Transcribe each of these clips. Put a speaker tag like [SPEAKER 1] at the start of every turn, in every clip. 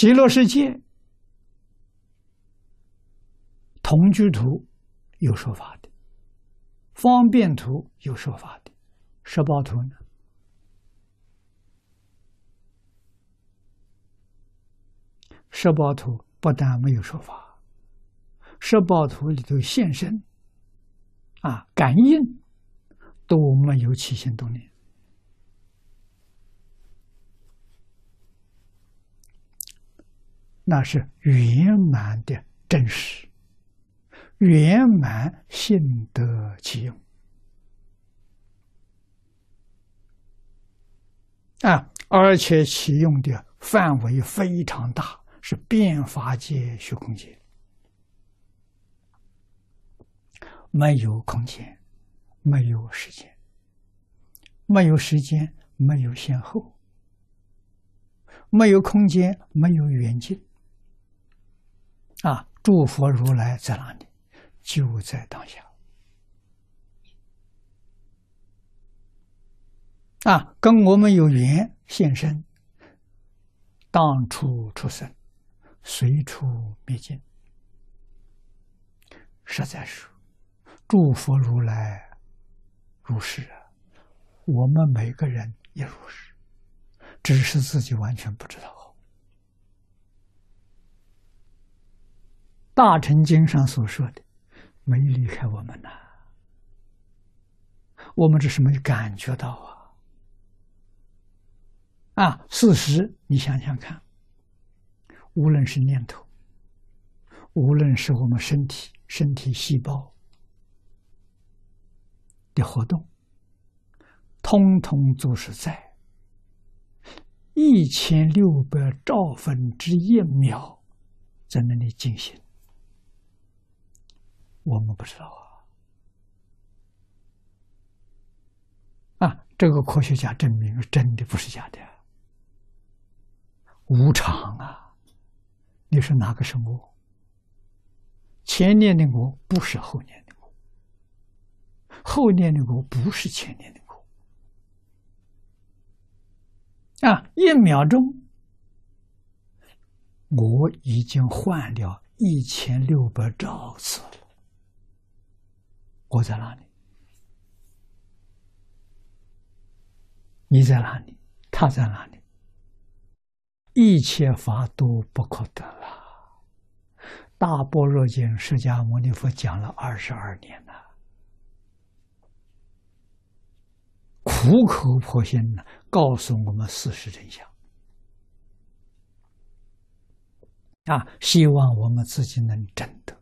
[SPEAKER 1] 极乐世界同居图有说法的，方便图有说法的，十报图呢？十报图不但没有说法，十报图里头现身啊，感应都没有起心动念。那是圆满的真实，圆满性德其用啊！而且其用的范围非常大，是变法界、虚空界，没有空间，没有时间，没有时间，没有先后，没有空间，没有远近。啊！诸佛如来在哪里？就在当下。啊，跟我们有缘现身，当处出生，随处灭尽。实在是，诸佛如来如是啊，我们每个人也如是，只是自己完全不知道。大乘经上所说的，没离开我们呐，我们只是没感觉到啊！啊，事实你想想看，无论是念头，无论是我们身体身体细胞的活动，通通都是在一千六百兆分之一秒在那里进行。我们不知道啊！啊，这个科学家证明是真的，不是假的。无常啊！你说哪个是我？前年的我不是后年的我，后年的我不是前年的我。啊，一秒钟，我已经换掉一千六百兆次了。我在哪里？你在哪里？他在哪里？一切法都不可得了。大般若经，释迦牟尼佛讲了二十二年了，苦口婆心的告诉我们事实真相。啊，希望我们自己能证得，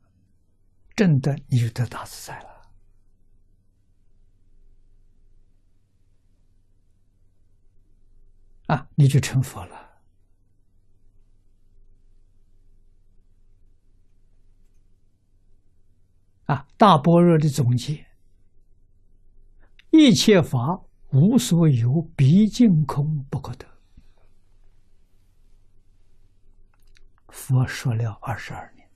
[SPEAKER 1] 证得你就得大自在了。啊，你就成佛了。啊，大般若的总结：一切法无所有，毕竟空不可得。佛说了二十二年。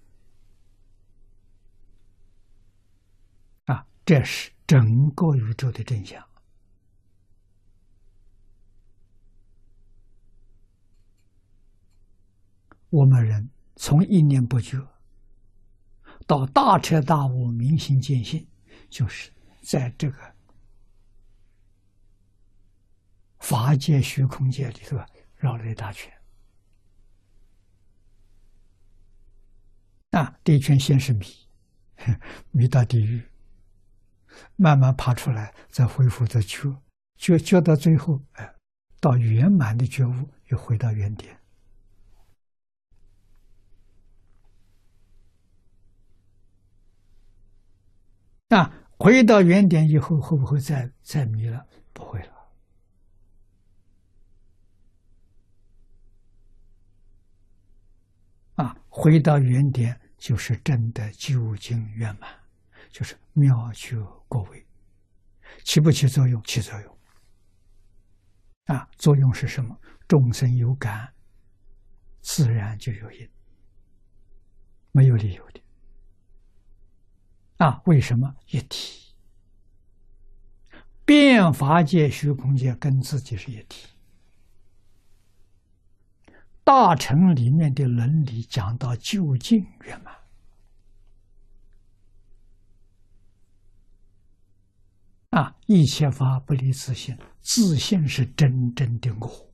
[SPEAKER 1] 啊，这是整个宇宙的真相。我们人从一念不觉到大彻大悟、明心见性，就是在这个法界、虚空界里头绕了一大圈。啊，第一圈先是迷，迷到地狱，慢慢爬出来，再恢复再觉，觉觉到最后，哎，到圆满的觉悟，又回到原点。啊，回到原点以后，会不会再再迷了？不会了。啊，回到原点就是真的究竟圆满，就是妙觉过位，起不起作用？起作用。啊，作用是什么？众生有感，自然就有因，没有理由的。啊，为什么一体？变法界、虚空界跟自己是一体。大大乘里面的伦理讲到究竟圆满啊，一切法不离自性，自性是真正的我。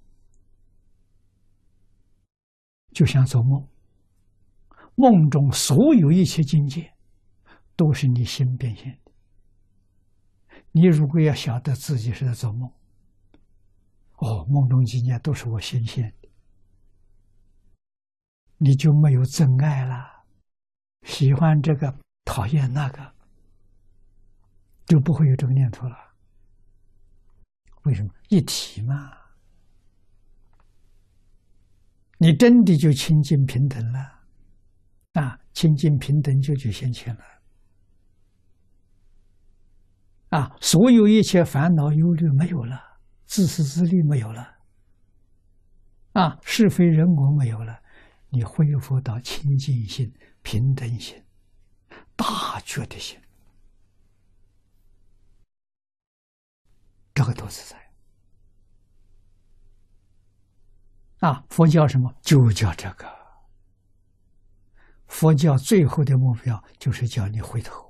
[SPEAKER 1] 就像做梦，梦中所有一切境界，都是你心变现的。你如果要晓得自己是在做梦，哦，梦中境界都是我心现的，你就没有真爱了，喜欢这个，讨厌那个，就不会有这个念头了。为什么？一体嘛。你真的就清净平等了，啊，清净平等就就现前了，啊，所有一切烦恼忧虑没有了，自私自利没有了，啊，是非人我没有了，你恢复到清净心、平等心、大觉的心，这个都是在。啊，佛教什么？就叫这个。佛教最后的目标就是叫你回头，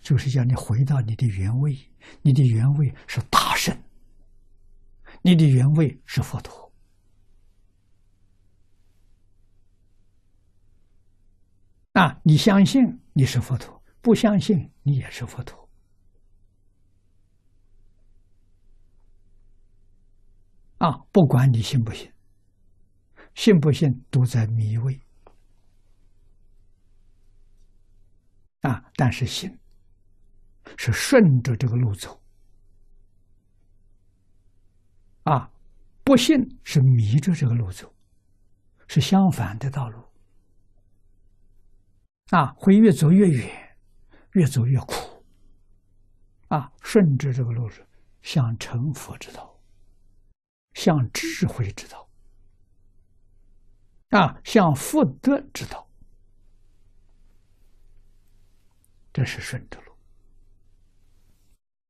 [SPEAKER 1] 就是叫你回到你的原位。你的原位是大圣，你的原位是佛陀。啊，你相信你是佛陀，不相信你也是佛陀。啊，不管你信不信。信不信都在迷位啊！但是信是顺着这个路走啊，不信是迷着这个路走，是相反的道路啊，会越走越远，越走越苦啊！顺着这个路是，向成佛之道，向智慧之道。啊，向福德之道，这是顺着。